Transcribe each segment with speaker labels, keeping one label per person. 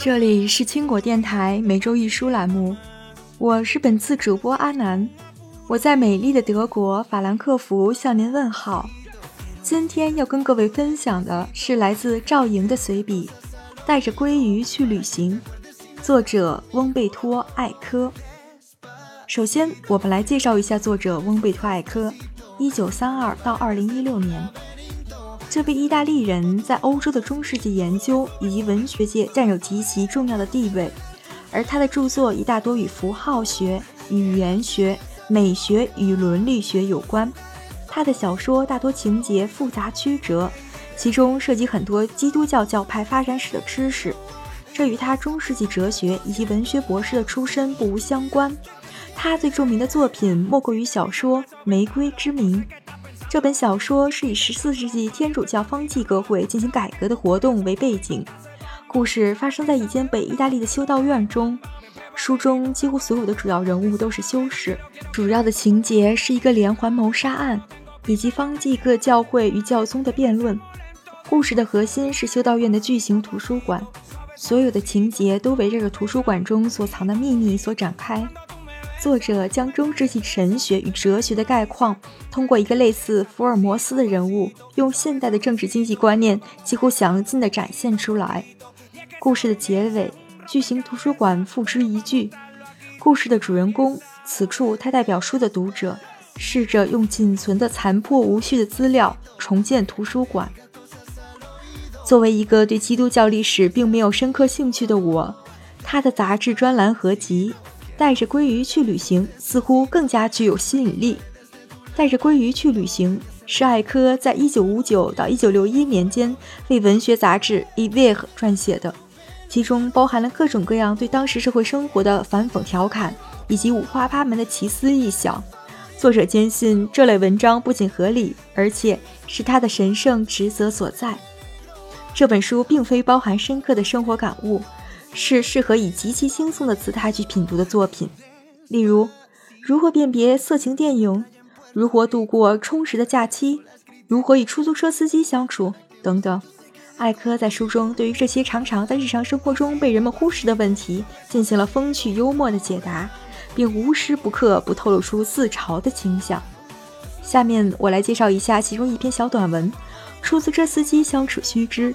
Speaker 1: 这里是青果电台每周一书栏目，我是本次主播阿南，我在美丽的德国法兰克福向您问好。今天要跟各位分享的是来自赵莹的随笔《带着鲑鱼去旅行》，作者翁贝托·艾科。首先，我们来介绍一下作者翁贝托·艾科，一九三二到二零一六年。这位意大利人在欧洲的中世纪研究以及文学界占有极其重要的地位，而他的著作一大多与符号学、语言学、美学与伦理学有关。他的小说大多情节复杂曲折，其中涉及很多基督教教派发展史的知识，这与他中世纪哲学以及文学博士的出身不无相关。他最著名的作品莫过于小说《玫瑰之谜》。这本小说是以十四世纪天主教方济各会进行改革的活动为背景，故事发生在一间北意大利的修道院中。书中几乎所有的主要人物都是修士，主要的情节是一个连环谋杀案，以及方济各教会与教宗的辩论。故事的核心是修道院的巨型图书馆，所有的情节都围绕着图书馆中所藏的秘密所展开。作者将中世纪神学与哲学的概况，通过一个类似福尔摩斯的人物，用现代的政治经济观念几乎详尽地展现出来。故事的结尾，巨型图书馆付之一炬。故事的主人公，此处他代表书的读者，试着用仅存的残破无序的资料重建图书馆。作为一个对基督教历史并没有深刻兴趣的我，他的杂志专栏合集。带着鲑鱼去旅行，似乎更加具有吸引力。带着鲑鱼去旅行是艾科在1959到1961年间为文学杂志《Eve》撰写的，其中包含了各种各样对当时社会生活的反讽调侃，以及五花八门的奇思异想。作者坚信这类文章不仅合理，而且是他的神圣职责所在。这本书并非包含深刻的生活感悟。是适合以极其轻松的姿态去品读的作品，例如如何辨别色情电影，如何度过充实的假期，如何与出租车司机相处等等。艾科在书中对于这些常常在日常生活中被人们忽视的问题进行了风趣幽默的解答，并无时不刻不透露出自嘲的倾向。下面我来介绍一下其中一篇小短文《出租车司机相处须知》。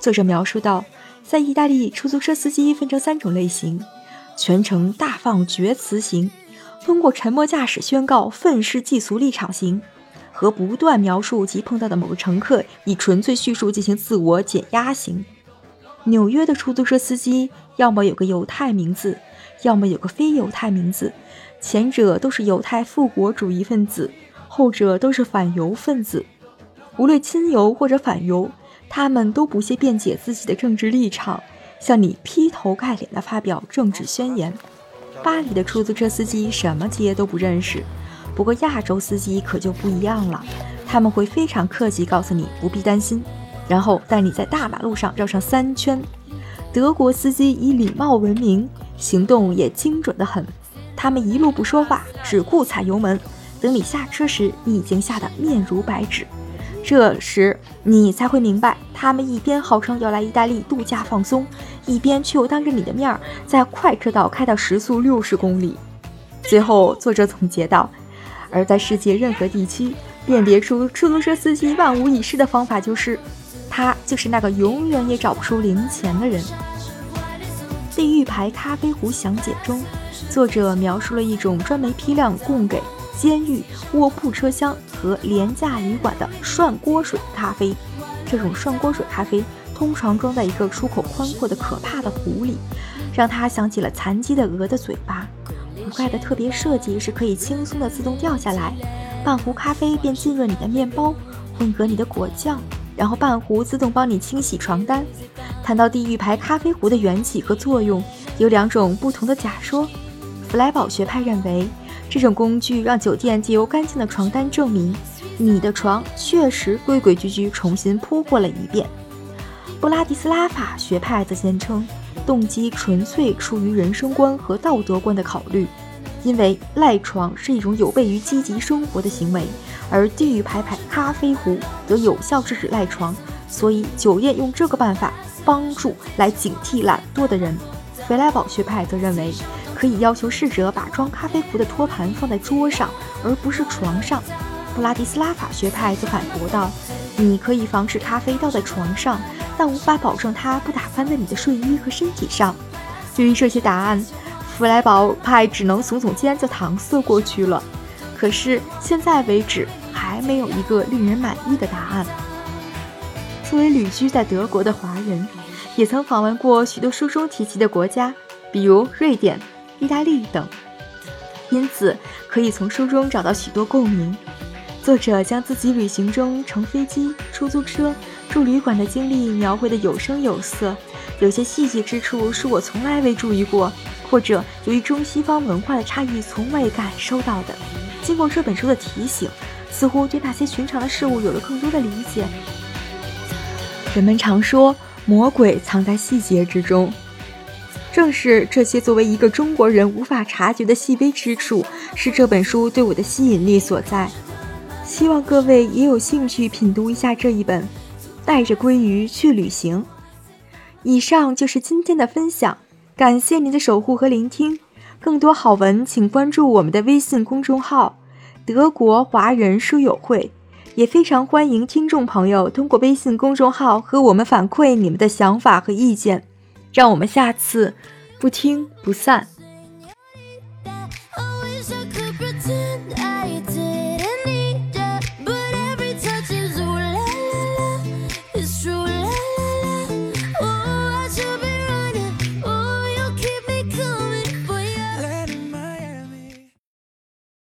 Speaker 1: 作者描述到。在意大利，出租车司机分成三种类型：全程大放厥词型，通过沉默驾驶宣告愤世嫉俗立场型，和不断描述及碰到的某个乘客，以纯粹叙述进行自我减压型。纽约的出租车司机要么有个犹太名字，要么有个非犹太名字，前者都是犹太复国主义分子，后者都是反犹分子。无论亲犹或者反犹。他们都不屑辩解自己的政治立场，向你劈头盖脸地发表政治宣言。巴黎的出租车司机什么街都不认识，不过亚洲司机可就不一样了，他们会非常客气告诉你不必担心，然后带你在大马路上绕上三圈。德国司机以礼貌闻名，行动也精准得很，他们一路不说话，只顾踩油门，等你下车时，你已经吓得面如白纸。这时你才会明白，他们一边号称要来意大利度假放松，一边却又当着你的面儿在快车道开到时速六十公里。最后，作者总结道：“而在世界任何地区，辨别出出租车司机万无一失的方法就是，他就是那个永远也找不出零钱的人。”《地狱牌咖啡壶详解》中，作者描述了一种专门批量供给。监狱、卧铺车厢和廉价旅馆的涮锅水咖啡，这种涮锅水咖啡通常装在一个出口宽阔的可怕的壶里，让他想起了残疾的鹅的嘴巴。壶盖的特别设计是可以轻松的自动掉下来，半壶咖啡便浸润你的面包，混合你的果酱，然后半壶自动帮你清洗床单。谈到地狱牌咖啡壶的缘起和作用，有两种不同的假说。弗莱堡学派认为。这种工具让酒店借由干净的床单证明，你的床确实规规矩矩重新铺过了一遍。布拉迪斯拉法学派则坚称，动机纯粹出于人生观和道德观的考虑，因为赖床是一种有悖于积极生活的行为，而地狱牌牌咖啡壶则有效制止赖床，所以酒店用这个办法帮助来警惕懒惰的人。弗莱堡学派则认为，可以要求侍者把装咖啡壶的托盘放在桌上，而不是床上。布拉迪斯拉法学派则反驳道：“你可以防止咖啡倒在床上，但无法保证它不打翻在你的睡衣和身体上。”对于这些答案，弗莱堡派只能耸耸肩就搪塞过去了。可是现在为止，还没有一个令人满意的答案。作为旅居在德国的华人，也曾访问过许多书中提及的国家，比如瑞典、意大利等，因此可以从书中找到许多共鸣。作者将自己旅行中乘飞机、出租车、住旅馆的经历描绘得有声有色。有些细节之处是我从来未注意过，或者由于中西方文化的差异从未感受到的。经过这本书的提醒，似乎对那些寻常的事物有了更多的理解。人们常说魔鬼藏在细节之中，正是这些作为一个中国人无法察觉的细微之处，是这本书对我的吸引力所在。希望各位也有兴趣品读一下这一本《带着鲑鱼去旅行》。以上就是今天的分享，感谢您的守护和聆听。更多好文，请关注我们的微信公众号“德国华人书友会”，也非常欢迎听众朋友通过微信公众号和我们反馈你们的想法和意见。让我们下次不听不散。